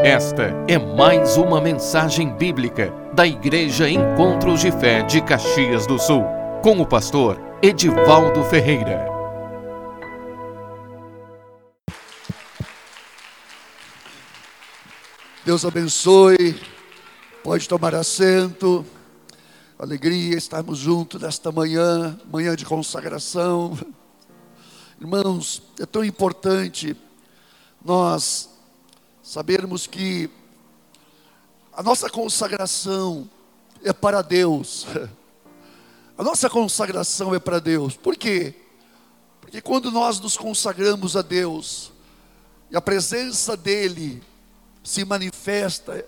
Esta é mais uma mensagem bíblica da Igreja Encontros de Fé de Caxias do Sul, com o pastor Edivaldo Ferreira. Deus abençoe, pode tomar assento. Alegria estarmos juntos nesta manhã, manhã de consagração. Irmãos, é tão importante nós sabermos que a nossa consagração é para Deus. A nossa consagração é para Deus. Por quê? Porque quando nós nos consagramos a Deus, e a presença dEle se manifesta,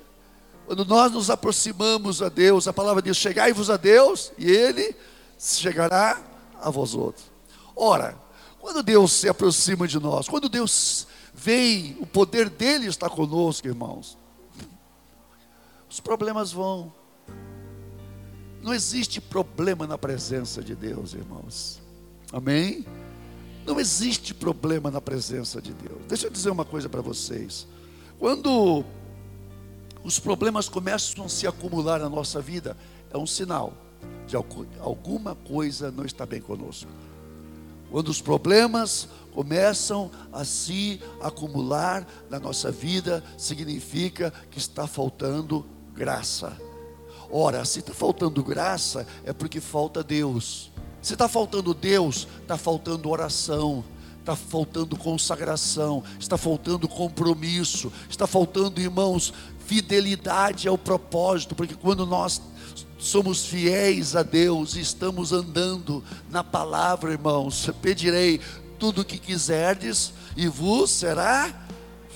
quando nós nos aproximamos a Deus, a palavra diz: chegai-vos a Deus, e Ele chegará a vós outros. Ora, quando Deus se aproxima de nós, quando Deus vem, o poder dele está conosco, irmãos, os problemas vão. Não existe problema na presença de Deus, irmãos. Amém? Não existe problema na presença de Deus. Deixa eu dizer uma coisa para vocês. Quando os problemas começam a se acumular na nossa vida, é um sinal de alguma coisa não está bem conosco. Quando os problemas começam a se acumular na nossa vida, significa que está faltando graça. Ora, se está faltando graça, é porque falta Deus. Se está faltando Deus, está faltando oração, está faltando consagração, está faltando compromisso, está faltando, irmãos, fidelidade ao propósito, porque quando nós somos fiéis a Deus estamos andando na palavra, irmãos, pedirei tudo o que quiserdes e vos será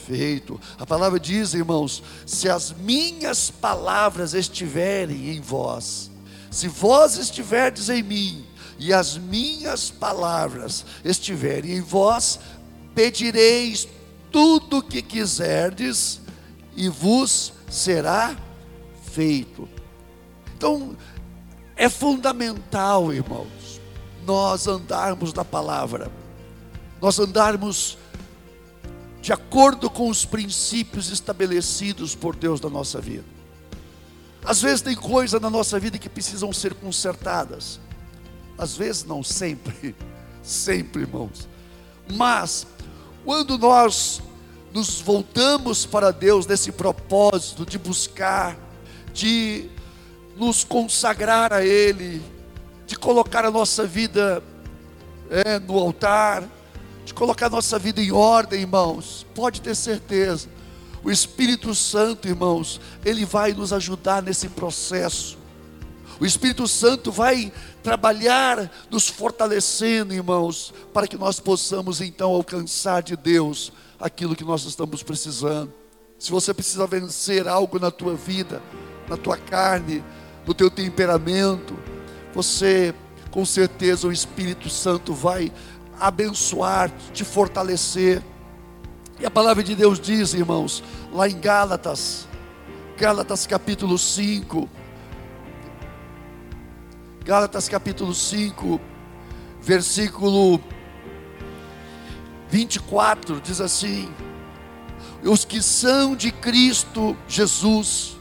feito. A palavra diz, irmãos, se as minhas palavras estiverem em vós, se vós estiverdes em mim e as minhas palavras estiverem em vós, pedireis tudo o que quiserdes e vos será feito. Então, é fundamental, irmãos, nós andarmos na palavra, nós andarmos de acordo com os princípios estabelecidos por Deus na nossa vida. Às vezes tem coisas na nossa vida que precisam ser consertadas, às vezes não sempre, sempre, irmãos. Mas, quando nós nos voltamos para Deus nesse propósito de buscar, de nos consagrar a Ele, de colocar a nossa vida é, no altar, de colocar a nossa vida em ordem, irmãos, pode ter certeza, o Espírito Santo, irmãos, ele vai nos ajudar nesse processo. O Espírito Santo vai trabalhar nos fortalecendo, irmãos, para que nós possamos então alcançar de Deus aquilo que nós estamos precisando. Se você precisa vencer algo na tua vida, na tua carne, no teu temperamento, você com certeza o Espírito Santo vai abençoar, te fortalecer. E a palavra de Deus diz, irmãos, lá em Gálatas, Gálatas capítulo 5, Gálatas capítulo 5, versículo 24, diz assim: Os que são de Cristo Jesus,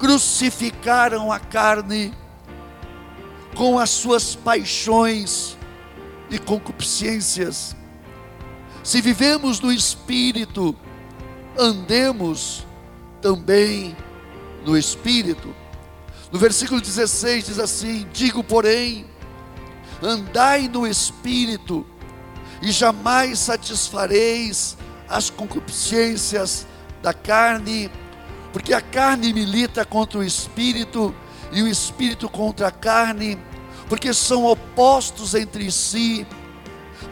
crucificaram a carne com as suas paixões e concupiscências. Se vivemos no Espírito, andemos também no Espírito. No versículo 16 diz assim: Digo, porém, andai no Espírito, e jamais satisfareis as concupiscências da carne, porque a carne milita contra o espírito e o espírito contra a carne, porque são opostos entre si,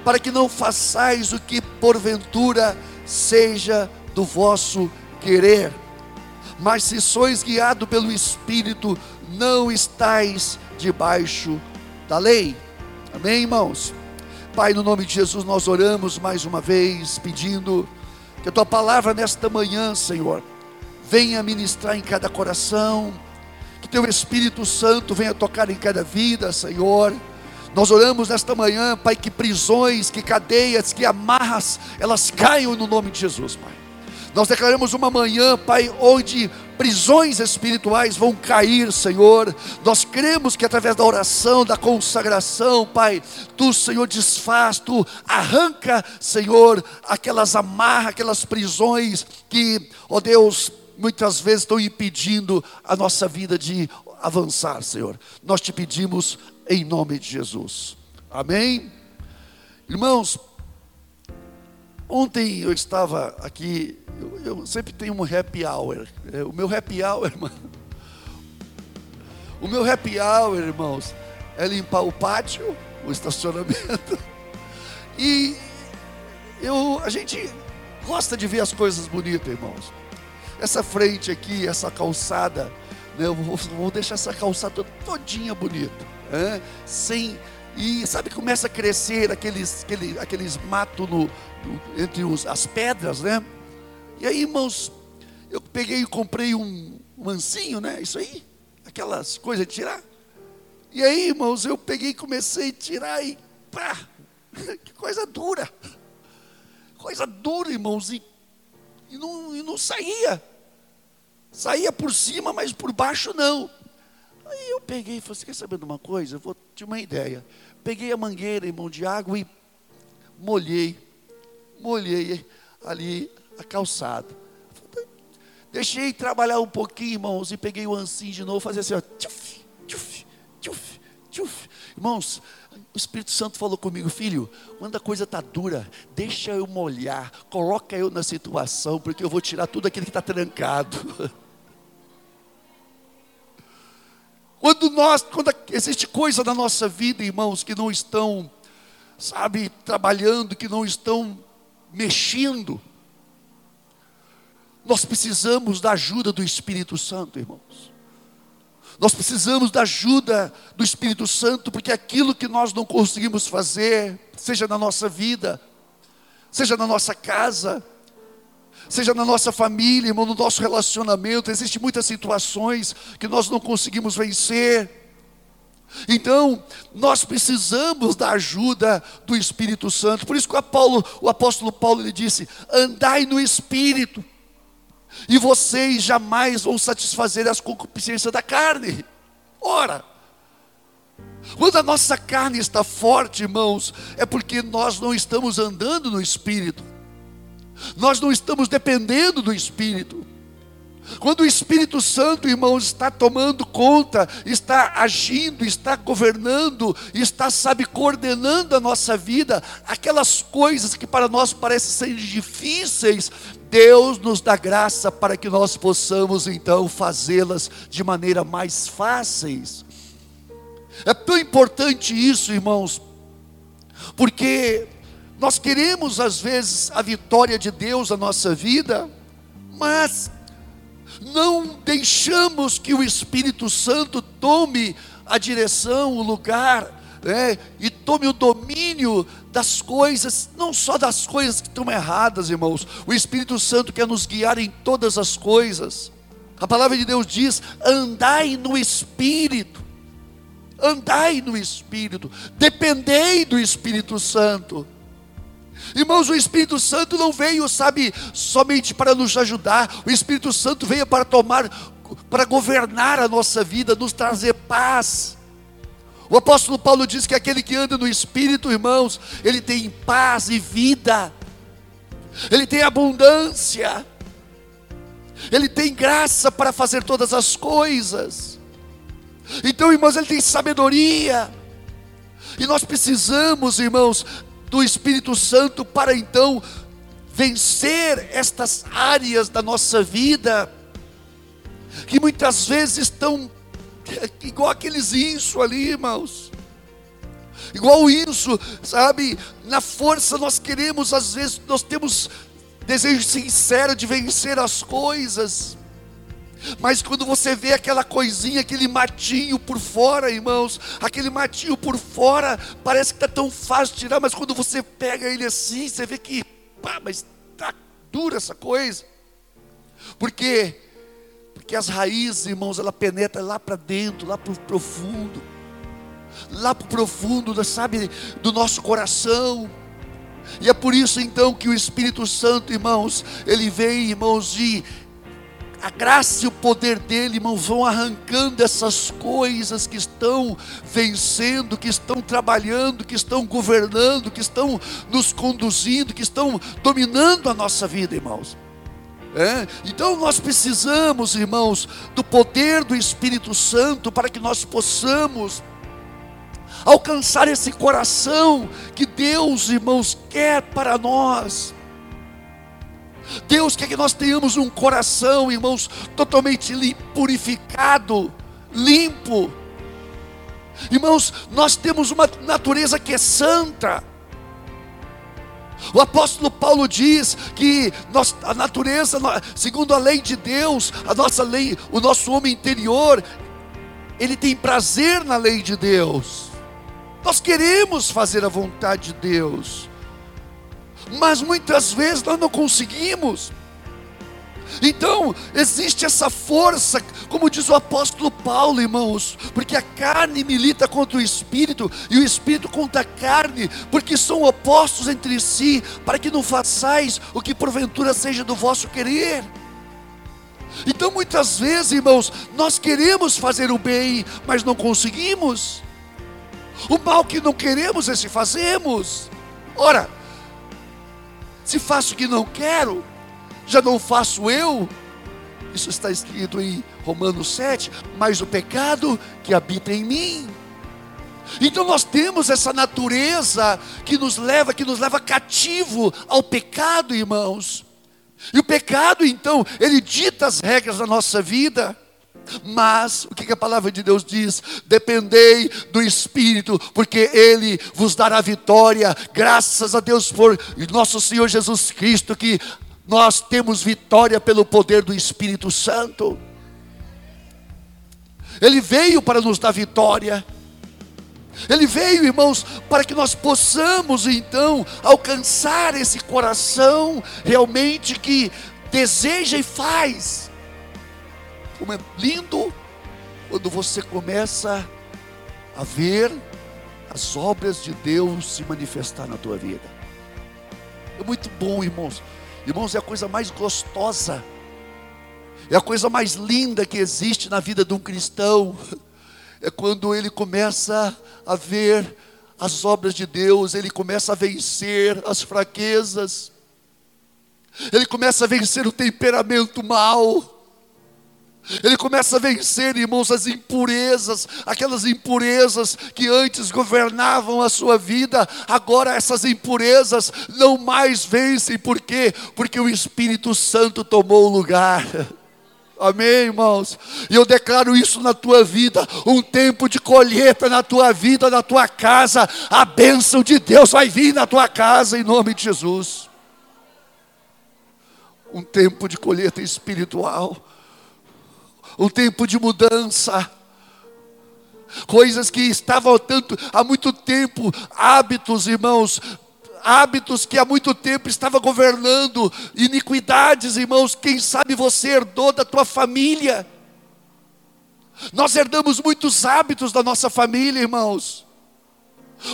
para que não façais o que porventura seja do vosso querer. Mas se sois guiado pelo espírito, não estais debaixo da lei. Amém, irmãos? Pai, no nome de Jesus, nós oramos mais uma vez, pedindo que a tua palavra nesta manhã, Senhor, venha ministrar em cada coração, que teu Espírito Santo venha tocar em cada vida, Senhor. Nós oramos nesta manhã, Pai, que prisões, que cadeias, que amarras, elas caiam no nome de Jesus, Pai. Nós declaramos uma manhã, Pai, onde prisões espirituais vão cair, Senhor. Nós cremos que através da oração, da consagração, Pai, Tu, Senhor, desfaz, Tu arranca, Senhor, aquelas amarras, aquelas prisões que, ó Deus, muitas vezes estão impedindo a nossa vida de avançar, Senhor. Nós te pedimos em nome de Jesus. Amém? Irmãos, ontem eu estava aqui, eu, eu sempre tenho um happy hour. É, o meu happy hour, irmão. O meu happy hour, irmãos, é limpar o pátio, o estacionamento. E eu, a gente gosta de ver as coisas bonitas, irmãos. Essa frente aqui, essa calçada, né, eu vou, vou deixar essa calçada todinha bonita, né, sem e sabe, começa a crescer aqueles, aqueles, aqueles matos no, no, entre os, as pedras, né? E aí, irmãos, eu peguei e comprei um, ancinho, né? Isso aí, aquelas coisas de tirar. E aí, irmãos, eu peguei e comecei a tirar e pá, que coisa dura. Coisa dura, irmãos, e, e, não, e não saía. Saía por cima, mas por baixo não. Aí eu peguei e falei, você quer saber de uma coisa? Eu vou ter uma ideia. Peguei a mangueira, irmão, de água e molhei, molhei ali a calçada. Deixei trabalhar um pouquinho, irmãos, e peguei o ancinho de novo, fazer assim, ó, tchuf, tchuf, tchuf, tchuf. Irmãos, o Espírito Santo falou comigo, filho, quando a coisa está dura, deixa eu molhar, coloca eu na situação, porque eu vou tirar tudo aquilo que está trancado. Quando nós, quando existe coisa na nossa vida, irmãos, que não estão, sabe, trabalhando, que não estão mexendo, nós precisamos da ajuda do Espírito Santo, irmãos. Nós precisamos da ajuda do Espírito Santo, porque aquilo que nós não conseguimos fazer, seja na nossa vida, seja na nossa casa, seja na nossa família, irmão, no nosso relacionamento, existem muitas situações que nós não conseguimos vencer. Então, nós precisamos da ajuda do Espírito Santo. Por isso que o, o apóstolo Paulo ele disse: andai no Espírito, e vocês jamais vão satisfazer as concupiscências da carne. Ora, quando a nossa carne está forte, irmãos, é porque nós não estamos andando no Espírito. Nós não estamos dependendo do Espírito. Quando o Espírito Santo, irmãos, está tomando conta, está agindo, está governando, está, sabe, coordenando a nossa vida, aquelas coisas que para nós parecem ser difíceis, Deus nos dá graça para que nós possamos então fazê-las de maneira mais fáceis. É tão importante isso, irmãos, porque nós queremos às vezes a vitória de Deus na nossa vida, mas não deixamos que o Espírito Santo tome a direção, o lugar, né, e tome o domínio das coisas, não só das coisas que estão erradas, irmãos. O Espírito Santo quer nos guiar em todas as coisas. A palavra de Deus diz: andai no Espírito, andai no Espírito, dependei do Espírito Santo. Irmãos, o Espírito Santo não veio, sabe, somente para nos ajudar, o Espírito Santo veio para tomar, para governar a nossa vida, nos trazer paz. O apóstolo Paulo diz que aquele que anda no Espírito, irmãos, ele tem paz e vida, ele tem abundância, ele tem graça para fazer todas as coisas. Então, irmãos, ele tem sabedoria. E nós precisamos, irmãos, do Espírito Santo para então vencer estas áreas da nossa vida que muitas vezes estão igual aqueles inso ali, irmãos. Igual isso, sabe? Na força nós queremos, às vezes, nós temos desejo sincero de vencer as coisas. Mas quando você vê aquela coisinha, aquele matinho por fora, irmãos, aquele matinho por fora, parece que está tão fácil tirar, mas quando você pega ele assim, você vê que, pá, mas está dura essa coisa. Por quê? Porque as raízes, irmãos, ela penetra lá para dentro, lá para o profundo, lá para o profundo, sabe, do nosso coração. E é por isso então que o Espírito Santo, irmãos, ele vem, irmãos, e a graça e o poder dele, irmãos, vão arrancando essas coisas que estão vencendo, que estão trabalhando, que estão governando, que estão nos conduzindo, que estão dominando a nossa vida, irmãos. É? Então nós precisamos, irmãos, do poder do Espírito Santo para que nós possamos alcançar esse coração que Deus, irmãos, quer para nós. Deus quer que nós tenhamos um coração, irmãos, totalmente purificado, limpo. Irmãos, nós temos uma natureza que é santa. O apóstolo Paulo diz que nós, a natureza, segundo a lei de Deus, a nossa lei, o nosso homem interior, ele tem prazer na lei de Deus. Nós queremos fazer a vontade de Deus mas muitas vezes nós não conseguimos. Então, existe essa força, como diz o apóstolo Paulo, irmãos, porque a carne milita contra o espírito e o espírito contra a carne, porque são opostos entre si, para que não façais o que porventura seja do vosso querer. Então, muitas vezes, irmãos, nós queremos fazer o bem, mas não conseguimos. O mal que não queremos, esse fazemos. Ora, se faço o que não quero, já não faço eu. Isso está escrito em Romanos 7, mas o pecado que habita em mim. Então nós temos essa natureza que nos leva, que nos leva cativo ao pecado, irmãos. E o pecado, então, ele dita as regras da nossa vida. Mas o que a palavra de Deus diz? Dependei do Espírito, porque Ele vos dará vitória. Graças a Deus por nosso Senhor Jesus Cristo, que nós temos vitória pelo poder do Espírito Santo. Ele veio para nos dar vitória. Ele veio, irmãos, para que nós possamos então alcançar esse coração realmente que deseja e faz como é lindo quando você começa a ver as obras de Deus se manifestar na tua vida. É muito bom, irmãos. Irmãos, é a coisa mais gostosa, é a coisa mais linda que existe na vida de um cristão. É quando ele começa a ver as obras de Deus, ele começa a vencer as fraquezas, ele começa a vencer o temperamento mal ele começa a vencer, irmãos, as impurezas, aquelas impurezas que antes governavam a sua vida, agora essas impurezas não mais vencem, por quê? Porque o Espírito Santo tomou o lugar. Amém, irmãos? E eu declaro isso na tua vida, um tempo de colheita na tua vida, na tua casa. A bênção de Deus vai vir na tua casa em nome de Jesus. Um tempo de colheita espiritual um tempo de mudança. Coisas que estavam tanto, há muito tempo, hábitos, irmãos, hábitos que há muito tempo estava governando, iniquidades, irmãos, quem sabe você herdou da tua família. Nós herdamos muitos hábitos da nossa família, irmãos.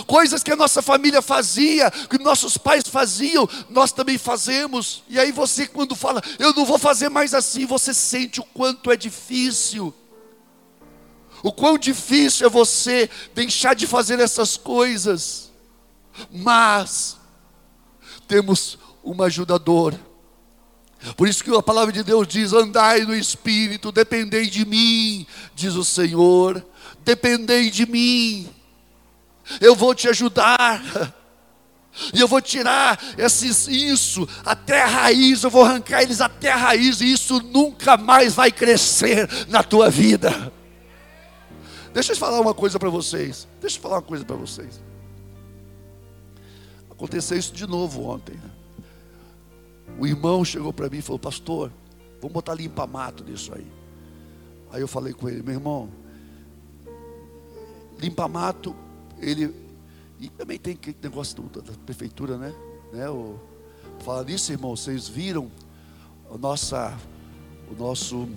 Coisas que a nossa família fazia, que nossos pais faziam, nós também fazemos. E aí você, quando fala, eu não vou fazer mais assim, você sente o quanto é difícil. O quão difícil é você deixar de fazer essas coisas. Mas temos um ajudador. Por isso que a palavra de Deus diz: andai no espírito, dependei de mim, diz o Senhor, dependei de mim eu vou te ajudar. E eu vou tirar esses, isso até a raiz, eu vou arrancar eles até a raiz, e isso nunca mais vai crescer na tua vida. Deixa eu falar uma coisa para vocês. Deixa eu falar uma coisa para vocês. Aconteceu isso de novo ontem. O irmão chegou para mim e falou: Pastor, vamos botar limpa-mato nisso aí. Aí eu falei com ele: Meu irmão, limpa-mato ele. E também tem aquele negócio do, da prefeitura, né? né? O, fala nisso, irmão, vocês viram o, nossa, o nosso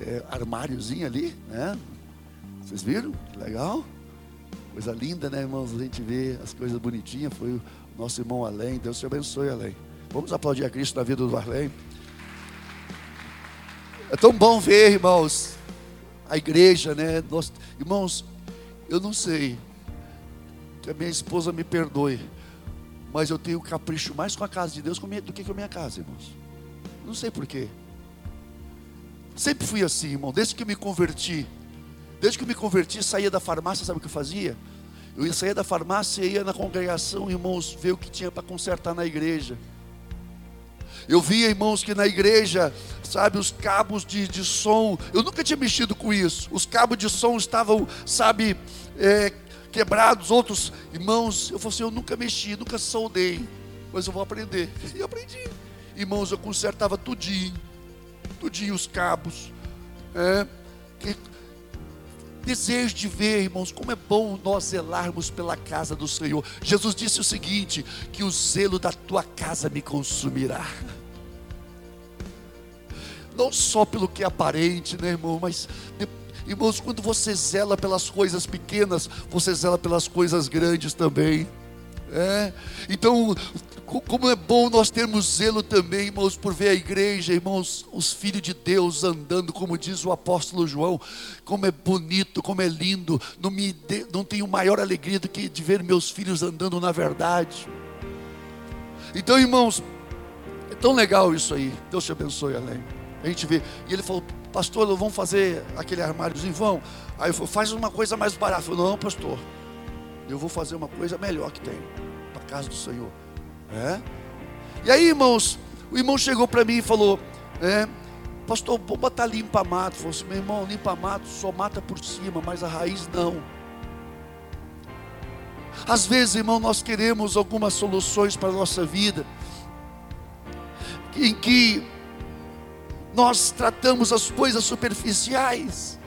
é, armáriozinho ali, né? Vocês viram? Legal? Coisa linda, né, irmãos? A gente vê as coisas bonitinhas. Foi o Nosso irmão Além, Deus te abençoe, Além. Vamos aplaudir a Cristo na vida do Além. É tão bom ver, irmãos, a igreja, né? Irmãos, eu não sei, que a minha esposa me perdoe, mas eu tenho capricho mais com a casa de Deus do que com a minha casa, irmãos. Não sei porquê. Sempre fui assim, irmão, desde que me converti. Desde que me converti, saía da farmácia, sabe o que eu fazia? Eu ia sair da farmácia e ia na congregação, irmãos, ver o que tinha para consertar na igreja. Eu via, irmãos, que na igreja, sabe, os cabos de, de som, eu nunca tinha mexido com isso. Os cabos de som estavam, sabe, é, quebrados. Outros irmãos, eu falei assim: eu nunca mexi, nunca soldei, mas eu vou aprender. E aprendi. Irmãos, eu consertava tudinho, tudinho os cabos. É, que, desejo de ver, irmãos, como é bom nós zelarmos pela casa do Senhor. Jesus disse o seguinte: que o zelo da tua casa me consumirá não só pelo que é aparente, né, irmão, mas irmãos, quando você zela pelas coisas pequenas, você zela pelas coisas grandes também. É? Então, como é bom nós termos zelo também, irmãos, por ver a igreja, irmãos, os filhos de Deus andando, como diz o apóstolo João, como é bonito, como é lindo, não, me de, não tenho maior alegria do que de ver meus filhos andando na verdade. Então, irmãos, é tão legal isso aí, Deus te abençoe, além. A gente vê. E ele falou, pastor, vamos fazer aquele armáriozinho, vão. Aí eu falei, faz uma coisa mais barata. Eu falei, não, pastor, eu vou fazer uma coisa melhor que tem para a casa do Senhor. É? E aí, irmãos, o irmão chegou para mim e falou, é, pastor, vou botar limpa-mato. Falou assim, meu irmão, limpa-mato só mata por cima, mas a raiz não. Às vezes, irmão, nós queremos algumas soluções para a nossa vida, em que nós tratamos as coisas superficiais.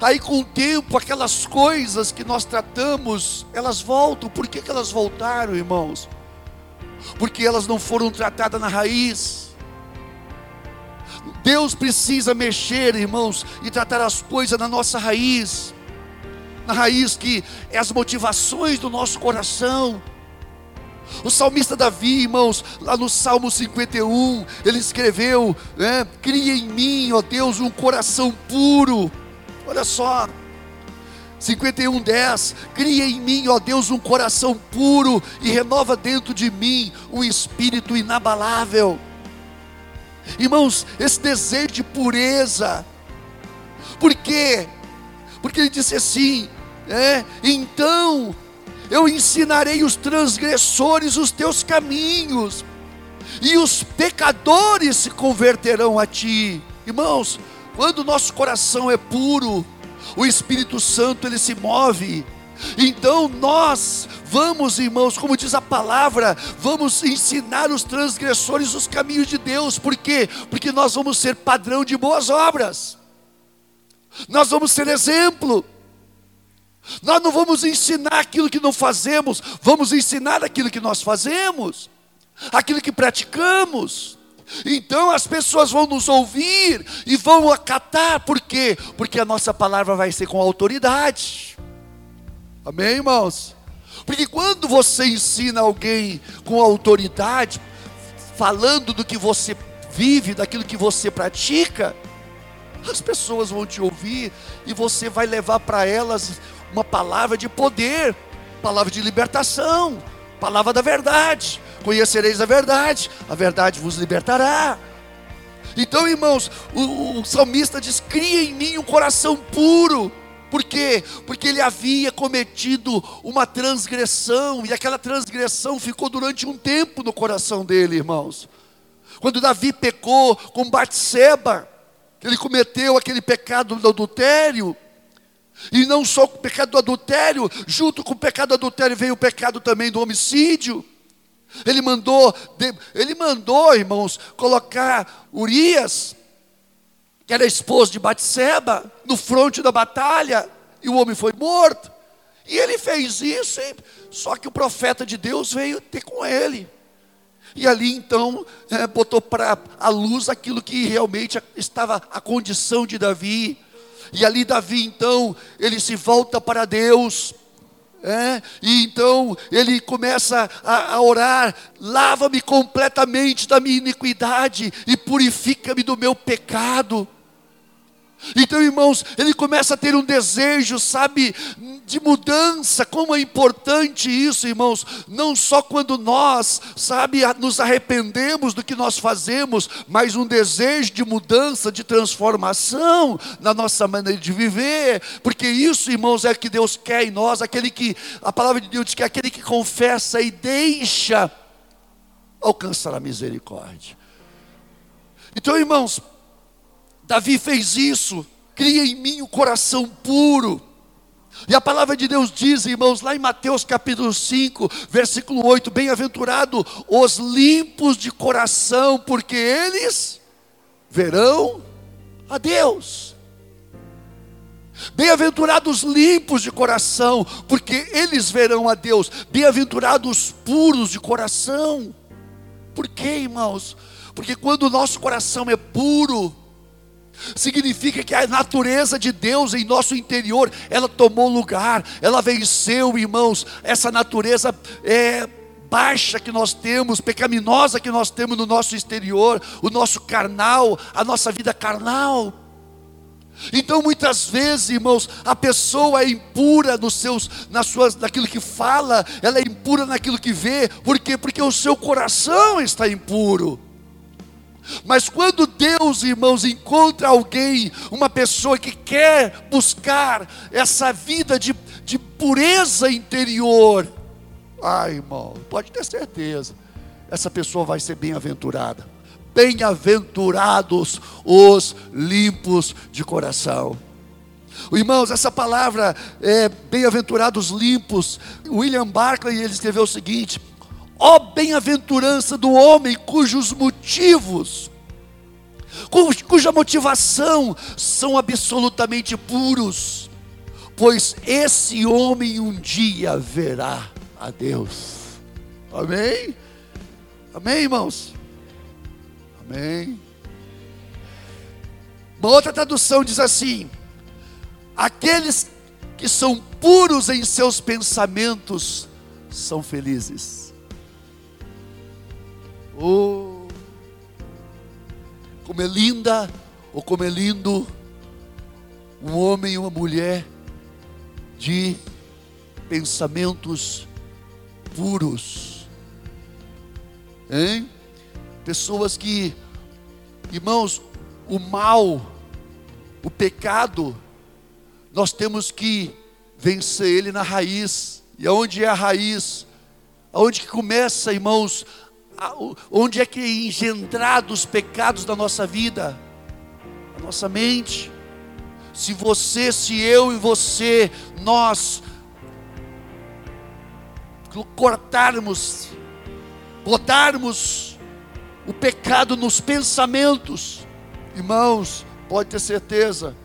Aí com o tempo, aquelas coisas que nós tratamos, elas voltam. Por que, que elas voltaram, irmãos? Porque elas não foram tratadas na raiz. Deus precisa mexer, irmãos, e tratar as coisas na nossa raiz. Na raiz que é as motivações do nosso coração o salmista Davi, irmãos, lá no Salmo 51, ele escreveu: né, Cria em mim, ó Deus, um coração puro. Olha só, 51, 10: Cria em mim, ó Deus, um coração puro e renova dentro de mim um espírito inabalável. Irmãos, esse desejo de pureza, por quê? Porque ele disse assim: é, então eu ensinarei os transgressores os teus caminhos, e os pecadores se converterão a ti. Irmãos, quando o nosso coração é puro, o Espírito Santo ele se move. Então nós vamos, irmãos, como diz a palavra, vamos ensinar os transgressores os caminhos de Deus. Por quê? Porque nós vamos ser padrão de boas obras. Nós vamos ser exemplo. Nós não vamos ensinar aquilo que não fazemos, vamos ensinar aquilo que nós fazemos, aquilo que praticamos. Então as pessoas vão nos ouvir e vão acatar, por quê? Porque a nossa palavra vai ser com autoridade. Amém, irmãos? Porque quando você ensina alguém com autoridade, falando do que você vive, daquilo que você pratica, as pessoas vão te ouvir e você vai levar para elas uma palavra de poder, palavra de libertação, palavra da verdade. Conhecereis a verdade, a verdade vos libertará. Então, irmãos, o, o salmista diz: cria em mim um coração puro. Por quê? Porque ele havia cometido uma transgressão, e aquela transgressão ficou durante um tempo no coração dele, irmãos. Quando Davi pecou com Batseba, ele cometeu aquele pecado do adultério, e não só o pecado do adultério, junto com o pecado do adultério veio o pecado também do homicídio. Ele mandou, ele mandou, irmãos, colocar Urias, que era esposo de Batseba, no fronte da batalha, e o homem foi morto. E ele fez isso, só que o profeta de Deus veio ter com ele. E ali então é, botou para a luz aquilo que realmente estava a condição de Davi. E ali Davi então, ele se volta para Deus. É, e então ele começa a, a orar: lava-me completamente da minha iniquidade e purifica-me do meu pecado. Então, irmãos, ele começa a ter um desejo, sabe, de mudança. Como é importante isso, irmãos. Não só quando nós, sabe, nos arrependemos do que nós fazemos, mas um desejo de mudança, de transformação na nossa maneira de viver. Porque isso, irmãos, é que Deus quer em nós. Aquele que, a palavra de Deus diz que é aquele que confessa e deixa alcançar a misericórdia. Então, irmãos, Davi fez isso, cria em mim o coração puro. E a palavra de Deus diz, irmãos, lá em Mateus capítulo 5, versículo 8: Bem-aventurado os limpos de coração, porque eles verão a Deus. Bem-aventurados limpos de coração, porque eles verão a Deus. Bem-aventurados puros de coração. Por quê, irmãos? Porque quando o nosso coração é puro, significa que a natureza de Deus em nosso interior, ela tomou lugar, ela venceu, irmãos, essa natureza é, baixa que nós temos, pecaminosa que nós temos no nosso exterior, o nosso carnal, a nossa vida carnal. Então muitas vezes, irmãos, a pessoa é impura nos seus, nas suas, naquilo que fala, ela é impura naquilo que vê, por quê? Porque o seu coração está impuro. Mas quando Deus, irmãos, encontra alguém, uma pessoa que quer buscar essa vida de, de pureza interior, ai, irmão, pode ter certeza, essa pessoa vai ser bem-aventurada. Bem-aventurados os limpos de coração. Irmãos, essa palavra é bem-aventurados limpos. William Barclay ele escreveu o seguinte: Ó bem-aventurança do homem cujos motivos, cuja motivação são absolutamente puros, pois esse homem um dia verá a Deus. Amém? Amém, irmãos? Amém. Uma outra tradução diz assim: aqueles que são puros em seus pensamentos são felizes. Oh, como é linda, ou como é lindo, um homem e uma mulher de pensamentos puros, hein? Pessoas que, irmãos, o mal, o pecado, nós temos que vencer ele na raiz. E aonde é a raiz? Aonde que começa, irmãos, onde é que é engendrado os pecados da nossa vida? A nossa mente. Se você, se eu e você, nós cortarmos, botarmos o pecado nos pensamentos, irmãos, pode ter certeza,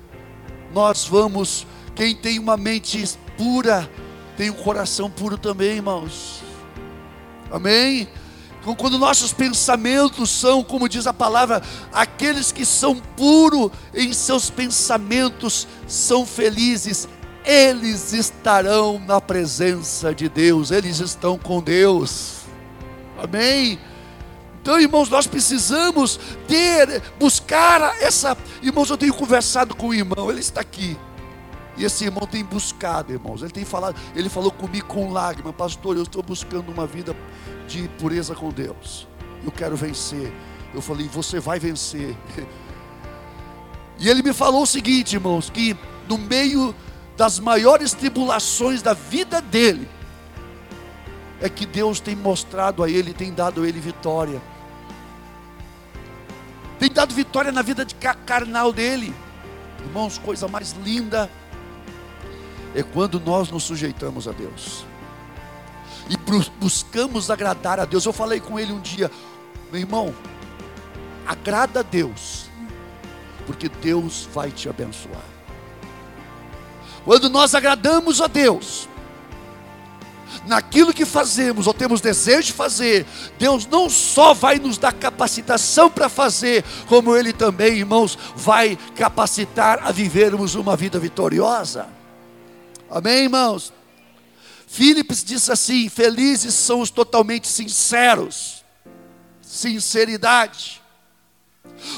nós vamos, quem tem uma mente pura, tem um coração puro também, irmãos. Amém? Quando nossos pensamentos são, como diz a palavra, aqueles que são puros em seus pensamentos são felizes, eles estarão na presença de Deus, eles estão com Deus. Amém? Então, irmãos, nós precisamos ter, buscar essa. Irmãos, eu tenho conversado com o irmão, ele está aqui. E esse irmão tem buscado, irmãos. Ele tem falado, ele falou comigo com lágrima, pastor, eu estou buscando uma vida de pureza com Deus. Eu quero vencer. Eu falei, você vai vencer. E ele me falou o seguinte, irmãos, que no meio das maiores tribulações da vida dele, é que Deus tem mostrado a ele, tem dado a ele vitória. Tem dado vitória na vida de carnal dele. Irmãos, coisa mais linda é quando nós nos sujeitamos a Deus e buscamos agradar a Deus. Eu falei com ele um dia, meu irmão, agrada a Deus, porque Deus vai te abençoar. Quando nós agradamos a Deus, naquilo que fazemos ou temos desejo de fazer, Deus não só vai nos dar capacitação para fazer, como Ele também, irmãos, vai capacitar a vivermos uma vida vitoriosa. Amém, irmãos? Philips disse assim: felizes são os totalmente sinceros, sinceridade,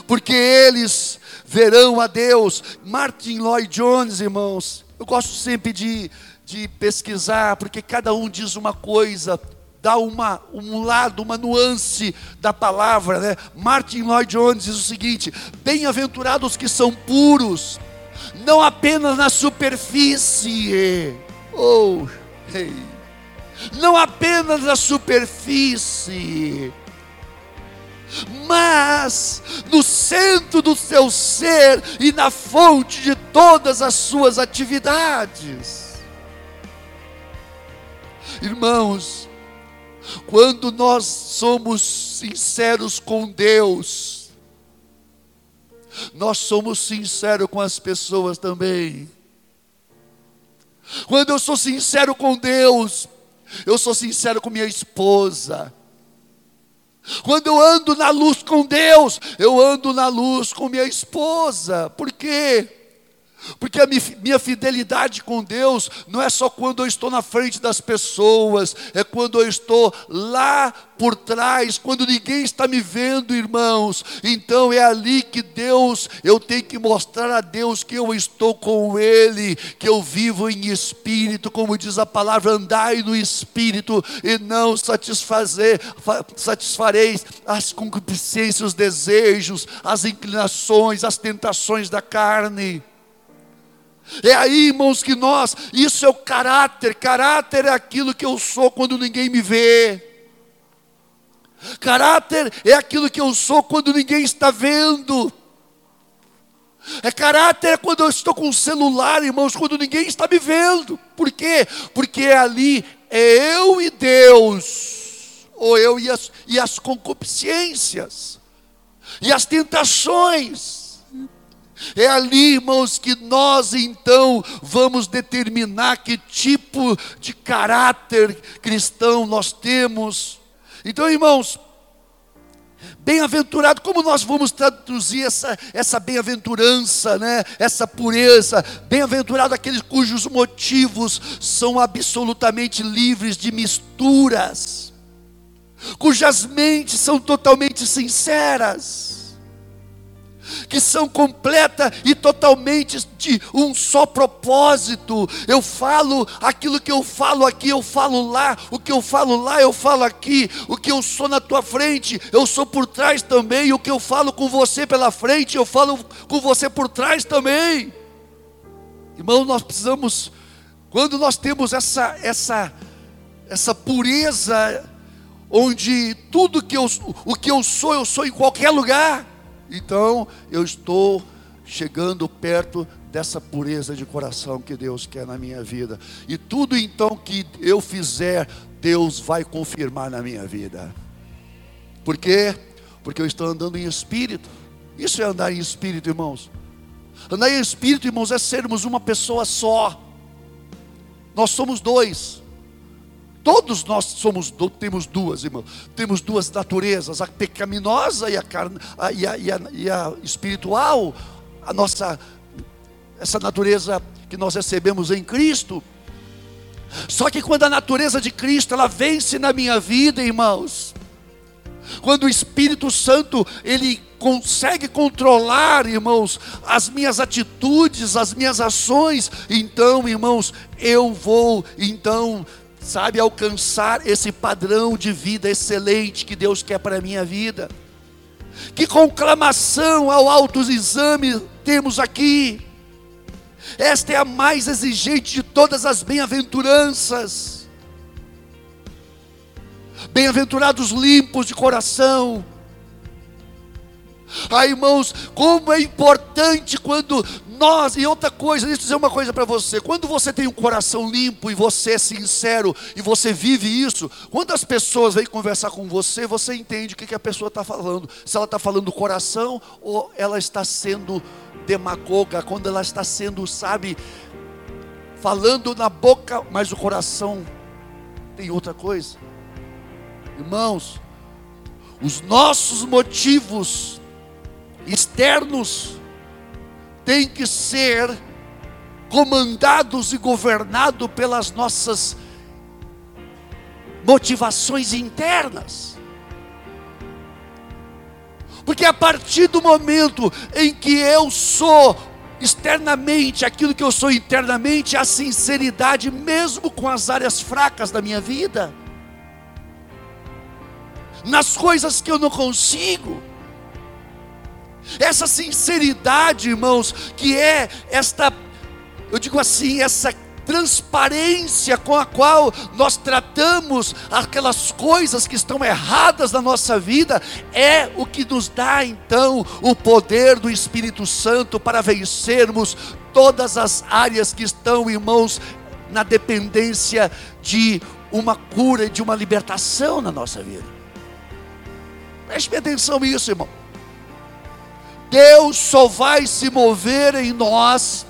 porque eles verão a Deus. Martin Lloyd Jones, irmãos, eu gosto sempre de, de pesquisar, porque cada um diz uma coisa, dá uma, um lado, uma nuance da palavra. Né? Martin Lloyd Jones diz o seguinte: bem-aventurados que são puros, não apenas na superfície. Oh, hey. Não apenas na superfície, mas no centro do seu ser e na fonte de todas as suas atividades. Irmãos, quando nós somos sinceros com Deus, nós somos sinceros com as pessoas também. Quando eu sou sincero com Deus, eu sou sincero com minha esposa. Quando eu ando na luz com Deus, eu ando na luz com minha esposa. Por quê? Porque a minha fidelidade com Deus não é só quando eu estou na frente das pessoas, é quando eu estou lá por trás, quando ninguém está me vendo, irmãos. Então é ali que Deus, eu tenho que mostrar a Deus que eu estou com Ele, que eu vivo em espírito, como diz a palavra, andai no espírito e não satisfazer, satisfareis as concupiscências, os desejos, as inclinações, as tentações da carne. É aí, irmãos, que nós, isso é o caráter, caráter é aquilo que eu sou quando ninguém me vê. Caráter é aquilo que eu sou quando ninguém está vendo. É caráter é quando eu estou com o celular, irmãos, quando ninguém está me vendo. Por quê? Porque ali é eu e Deus, ou eu e as, e as concupiscências, e as tentações. É ali, irmãos, que nós então vamos determinar que tipo de caráter cristão nós temos. Então, irmãos, bem-aventurado, como nós vamos traduzir essa, essa bem-aventurança, né? essa pureza? Bem-aventurado aqueles cujos motivos são absolutamente livres de misturas, cujas mentes são totalmente sinceras que são completa e totalmente de um só propósito. Eu falo aquilo que eu falo aqui, eu falo lá, o que eu falo lá, eu falo aqui, o que eu sou na tua frente, eu sou por trás também, o que eu falo com você pela frente, eu falo com você por trás também. Irmão, nós precisamos, quando nós temos essa, essa, essa pureza, onde tudo que eu, o que eu sou, eu sou em qualquer lugar. Então, eu estou chegando perto dessa pureza de coração que Deus quer na minha vida. E tudo então que eu fizer, Deus vai confirmar na minha vida. Por quê? Porque eu estou andando em espírito. Isso é andar em espírito, irmãos. Andar em espírito, irmãos, é sermos uma pessoa só. Nós somos dois. Todos nós somos, temos duas, irmão. Temos duas naturezas, a pecaminosa e a, carne, a, e, a, e, a, e a espiritual. A nossa, essa natureza que nós recebemos em Cristo. Só que quando a natureza de Cristo ela vence na minha vida, irmãos, quando o Espírito Santo ele consegue controlar, irmãos, as minhas atitudes, as minhas ações, então, irmãos, eu vou então sabe, alcançar esse padrão de vida excelente que Deus quer para a minha vida. Que conclamação ao autoexame temos aqui. Esta é a mais exigente de todas as bem-aventuranças. Bem-aventurados limpos de coração. Ah, irmãos, como é importante quando nós, e outra coisa, deixa eu dizer uma coisa para você: quando você tem um coração limpo e você é sincero e você vive isso, quando as pessoas vêm conversar com você, você entende o que, que a pessoa está falando. Se ela está falando do coração ou ela está sendo demagoga, quando ela está sendo, sabe, falando na boca, mas o coração tem outra coisa. Irmãos, os nossos motivos externos têm que ser comandados e governados pelas nossas motivações internas. Porque a partir do momento em que eu sou externamente aquilo que eu sou internamente, a sinceridade, mesmo com as áreas fracas da minha vida, nas coisas que eu não consigo, essa sinceridade, irmãos, que é esta, eu digo assim, essa transparência com a qual nós tratamos aquelas coisas que estão erradas na nossa vida, é o que nos dá então o poder do Espírito Santo para vencermos todas as áreas que estão, irmãos, na dependência de uma cura e de uma libertação na nossa vida. Preste atenção nisso, irmão. Deus só vai se mover em nós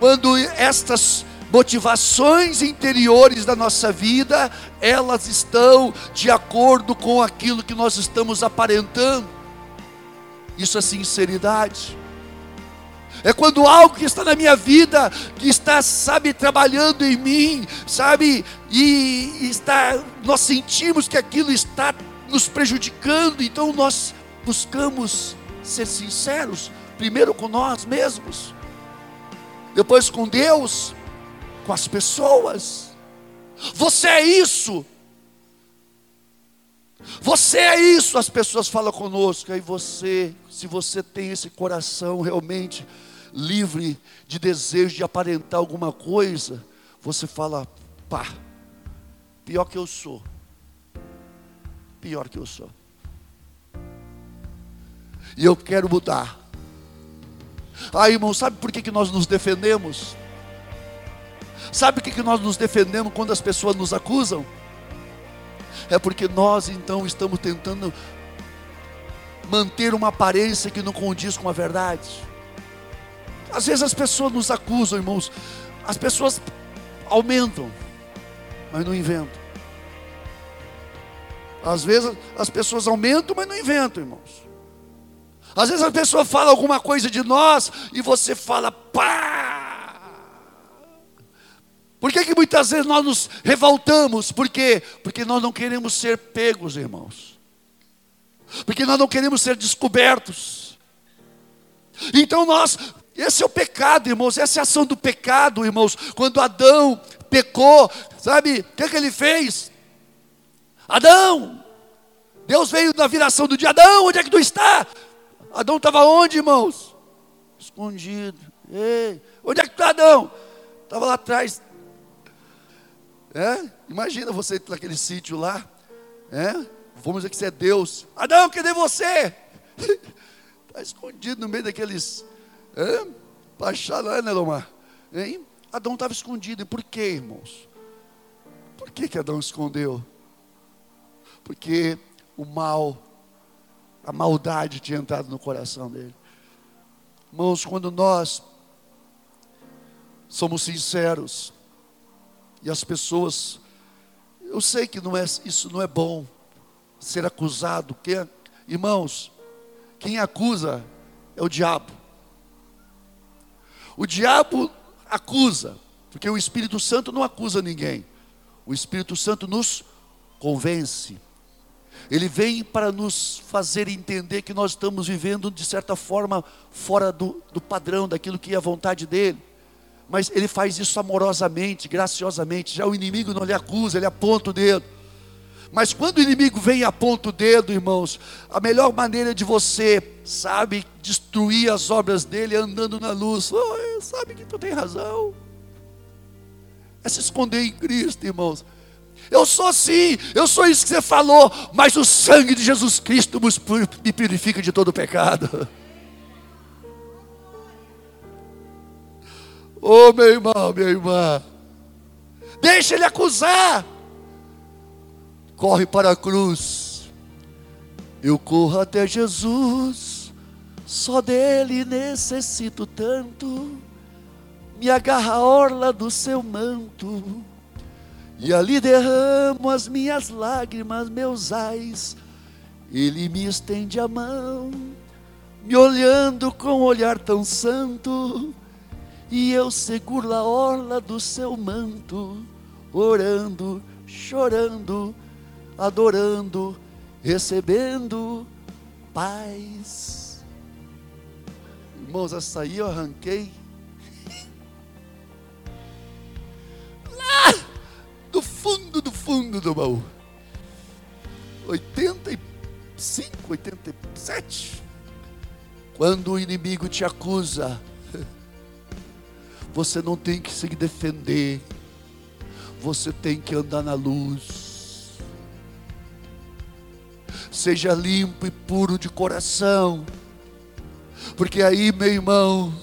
quando estas motivações interiores da nossa vida, elas estão de acordo com aquilo que nós estamos aparentando. Isso é sinceridade. É quando algo que está na minha vida, que está, sabe, trabalhando em mim, sabe, e está, nós sentimos que aquilo está nos prejudicando, então nós buscamos ser sinceros, primeiro com nós mesmos depois com Deus, com as pessoas. Você é isso. Você é isso, as pessoas falam conosco. Aí você, se você tem esse coração realmente livre de desejo de aparentar alguma coisa, você fala, pá, pior que eu sou. Pior que eu sou. E eu quero mudar. Ah, irmão, sabe por que, que nós nos defendemos? Sabe por que, que nós nos defendemos quando as pessoas nos acusam? É porque nós então estamos tentando manter uma aparência que não condiz com a verdade. Às vezes as pessoas nos acusam, irmãos. As pessoas aumentam, mas não inventam. Às vezes as pessoas aumentam, mas não inventam, irmãos. Às vezes a pessoa fala alguma coisa de nós e você fala, pá! Por que, que muitas vezes nós nos revoltamos? Por quê? Porque nós não queremos ser pegos, irmãos. Porque nós não queremos ser descobertos. Então nós, esse é o pecado, irmãos, essa é a ação do pecado, irmãos. Quando Adão pecou, sabe, o que, que ele fez? Adão, Deus veio na viração do dia, Adão, onde é que tu está? Adão estava onde, irmãos? Escondido. Ei, onde é que está Adão? Estava lá atrás. É? Imagina você naquele sítio lá. É? Vamos dizer que você é Deus. Adão, cadê você? Está escondido no meio daqueles. É? Né, Lomar? Hein? Adão estava escondido. E por quê, irmãos? Por que, que Adão escondeu? Porque o mal a maldade tinha entrado no coração dele. Irmãos, quando nós somos sinceros e as pessoas, eu sei que não é, isso não é bom, ser acusado, que, irmãos, quem acusa é o diabo. O diabo acusa, porque o Espírito Santo não acusa ninguém. O Espírito Santo nos convence. Ele vem para nos fazer entender que nós estamos vivendo, de certa forma, fora do, do padrão, daquilo que é a vontade dele. Mas ele faz isso amorosamente, graciosamente. Já o inimigo não lhe acusa, ele aponta o dedo. Mas quando o inimigo vem e aponta o dedo, irmãos, a melhor maneira de você, sabe, destruir as obras dele é andando na luz. Oh, sabe que tu tem razão. É se esconder em Cristo, irmãos. Eu sou assim, eu sou isso que você falou, mas o sangue de Jesus Cristo me purifica de todo pecado. Oh, meu irmão, minha irmã, deixa ele acusar. Corre para a cruz. Eu corro até Jesus, só dele necessito tanto. Me agarra a orla do seu manto e ali derramo as minhas lágrimas, meus ais. Ele me estende a mão, me olhando com um olhar tão santo. E eu seguro a orla do seu manto, orando chorando, adorando, recebendo paz. Irmãos, essa aí eu arranquei fundo do baú. 85, 87. Quando o inimigo te acusa, você não tem que se defender, você tem que andar na luz. Seja limpo e puro de coração, porque aí, meu irmão,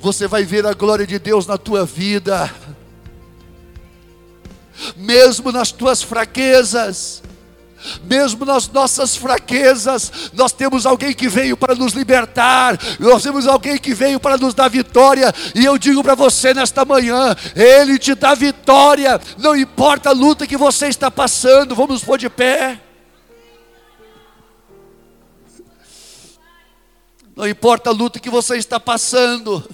você vai ver a glória de Deus na tua vida, mesmo nas tuas fraquezas mesmo nas nossas fraquezas, nós temos alguém que veio para nos libertar, nós temos alguém que veio para nos dar vitória, e eu digo para você nesta manhã: Ele te dá vitória, não importa a luta que você está passando, vamos pôr de pé. Não importa a luta que você está passando,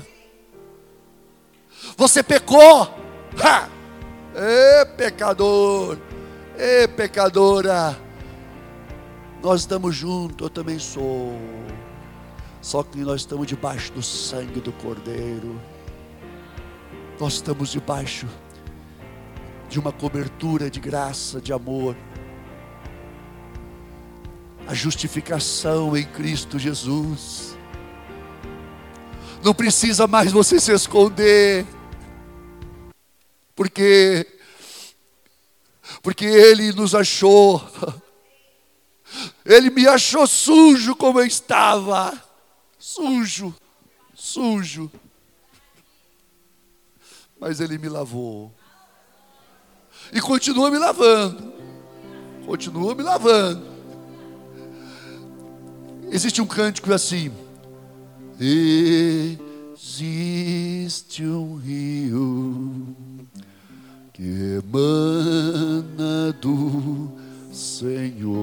você pecou, ha! É pecador Ei, pecadora, nós estamos juntos, eu também sou. Só que nós estamos debaixo do sangue do Cordeiro. Nós estamos debaixo de uma cobertura de graça, de amor. A justificação em Cristo Jesus. Não precisa mais você se esconder. Porque porque Ele nos achou. Ele me achou sujo como eu estava. Sujo, sujo. Mas Ele me lavou. E continua me lavando. Continua me lavando. Existe um cântico assim. Existe um rio que emana do Senhor.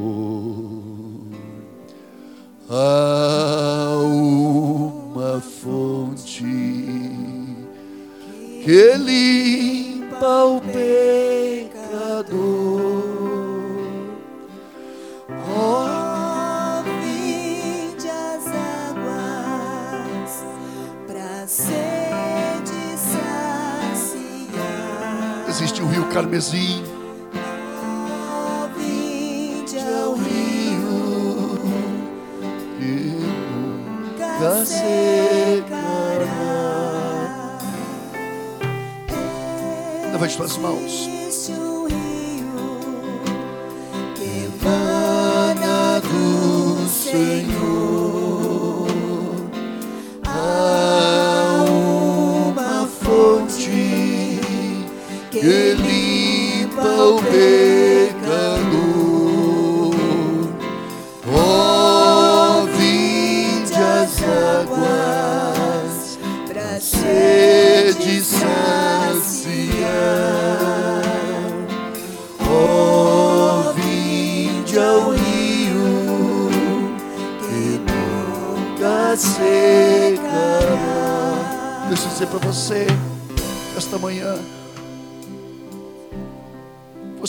Há uma fonte que limpa o pecador. Carmesim. Ao rio que nunca secará. Levante suas mãos.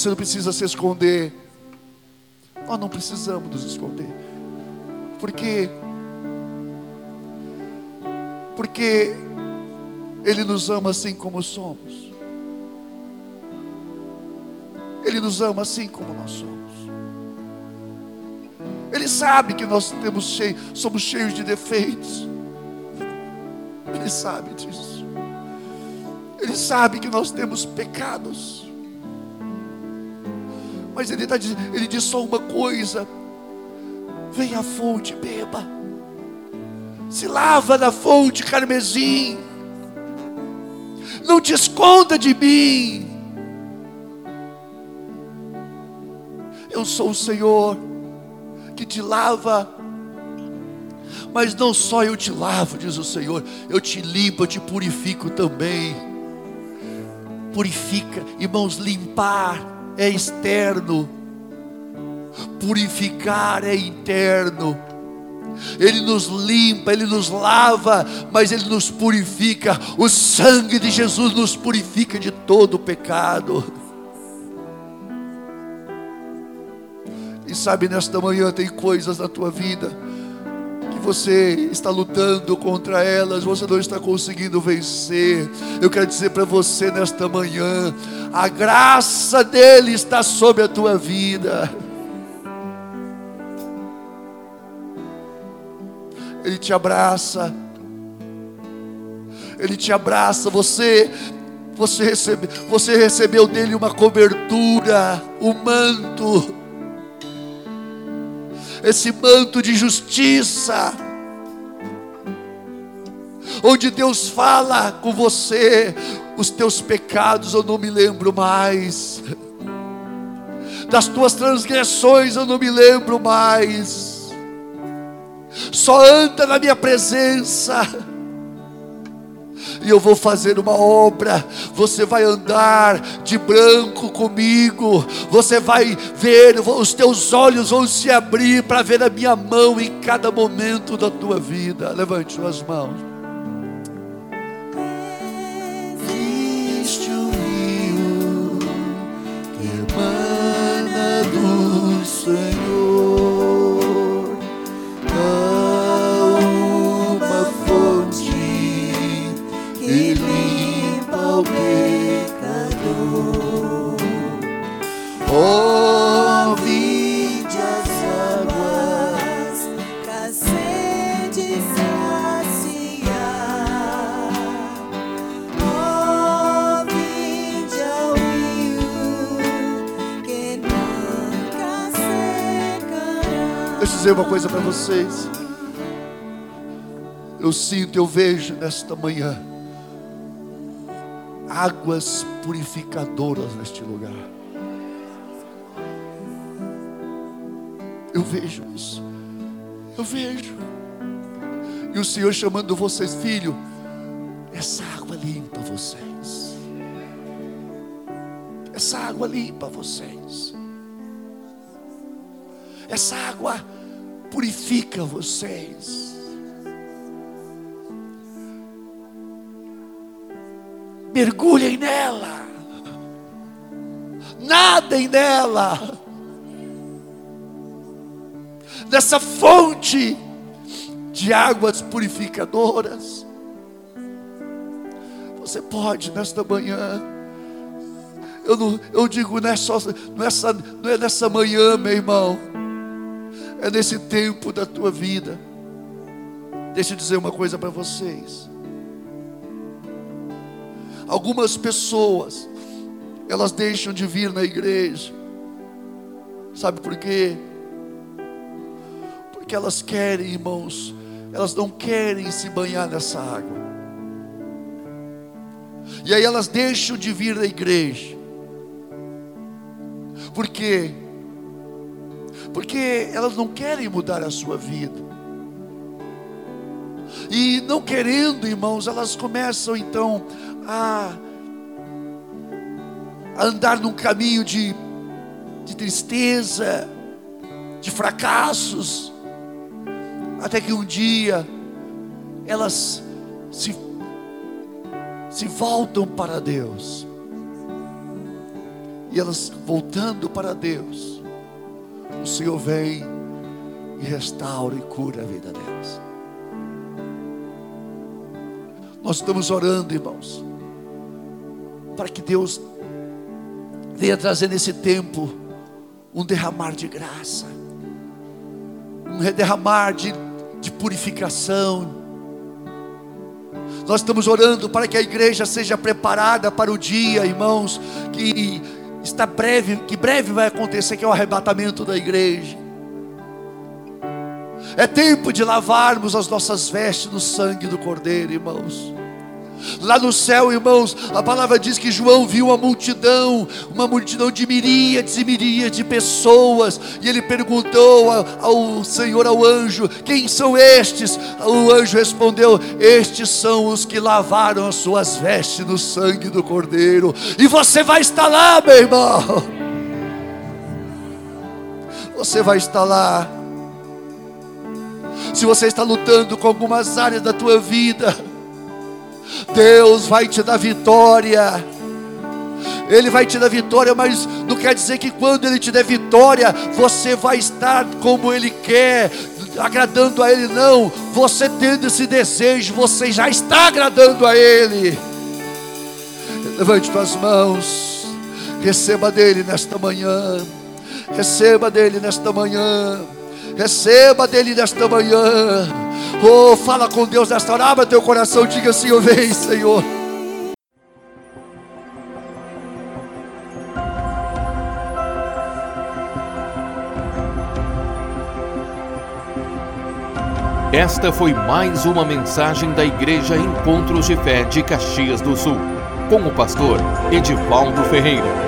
Você não precisa se esconder. Nós não precisamos nos esconder. Porque porque ele nos ama assim como somos. Ele nos ama assim como nós somos. Ele sabe que nós temos cheio, somos cheios de defeitos. Ele sabe disso. Ele sabe que nós temos pecados. Mas ele, tá, ele diz só uma coisa: venha à fonte, beba. Se lava na fonte carmesim. Não te esconda de mim. Eu sou o Senhor que te lava. Mas não só eu te lavo, diz o Senhor, eu te limpo, eu te purifico também. Purifica, irmãos, limpar é externo, purificar é interno. Ele nos limpa, Ele nos lava, mas Ele nos purifica. O sangue de Jesus nos purifica de todo o pecado. E sabe, nesta manhã tem coisas na tua vida você está lutando contra elas, você não está conseguindo vencer. Eu quero dizer para você nesta manhã: a graça dele está sobre a tua vida. Ele te abraça. Ele te abraça, você você, recebe, você recebeu dele uma cobertura, um manto, esse manto de justiça, onde Deus fala com você, os teus pecados eu não me lembro mais, das tuas transgressões eu não me lembro mais, só anda na minha presença e eu vou fazer uma obra. Você vai andar de branco comigo, você vai ver, os teus olhos vão se abrir para ver a minha mão em cada momento da tua vida. Levante suas mãos. Existe um rio que do Senhor. Vinde as águas pra sede saciar. Vinde ao rio que nunca secará. Deixa eu dizer uma coisa para vocês. Eu sinto, eu vejo nesta manhã águas purificadoras neste lugar. Vejo isso. Eu vejo. E o Senhor chamando vocês, filho, essa água limpa vocês. Essa água limpa vocês. Essa água purifica vocês. Mergulhem nela. Nadem nela. Nessa fonte de águas purificadoras. Você pode nesta manhã. Eu, não, eu digo, não é, só, não, é não é nessa manhã, meu irmão. É nesse tempo da tua vida. Deixa eu dizer uma coisa para vocês. Algumas pessoas, elas deixam de vir na igreja. Sabe por quê? Porque elas querem, irmãos, elas não querem se banhar nessa água. E aí elas deixam de vir na igreja. Por quê? Porque elas não querem mudar a sua vida. E não querendo, irmãos, elas começam então a, a andar num caminho de, de tristeza, de fracassos, até que um dia elas se, se voltam para Deus. E elas voltando para Deus, o Senhor vem e restaura e cura a vida delas. Nós estamos orando, irmãos, para que Deus venha trazer nesse tempo um derramar de graça, um derramar de, de purificação. Nós estamos orando para que a igreja seja preparada para o dia, irmãos, que está breve, que breve vai acontecer, que é o arrebatamento da igreja. É tempo de lavarmos as nossas vestes no sangue do Cordeiro, irmãos. Lá no céu, irmãos, a palavra diz que João viu uma multidão, uma multidão de miríades e miríades de pessoas, e ele perguntou ao, Senhor, ao anjo: Quem são estes? O anjo respondeu: Estes são os que lavaram as suas vestes no sangue do Cordeiro, e você vai estar lá, meu irmão. Você vai estar lá. Se você está lutando com algumas áreas da tua vida, Deus vai te dar vitória. Ele vai te dar vitória, mas no quer dizer que quando Ele te der vitória, você vai estar como Ele quer, agradando a Ele, não. Você tendo esse desejo, você já está agradando a Ele. Levante tuas mãos, receba dele nesta manhã, receba dele nesta manhã, receba dele nesta manhã. Oh, fala com Deus nesta hora, abra teu coração, diga assim: Eu vem, Senhor. Esta foi mais uma mensagem da Igreja Encontros de Fé de Caxias do Sul, com o pastor Edivaldo Ferreira.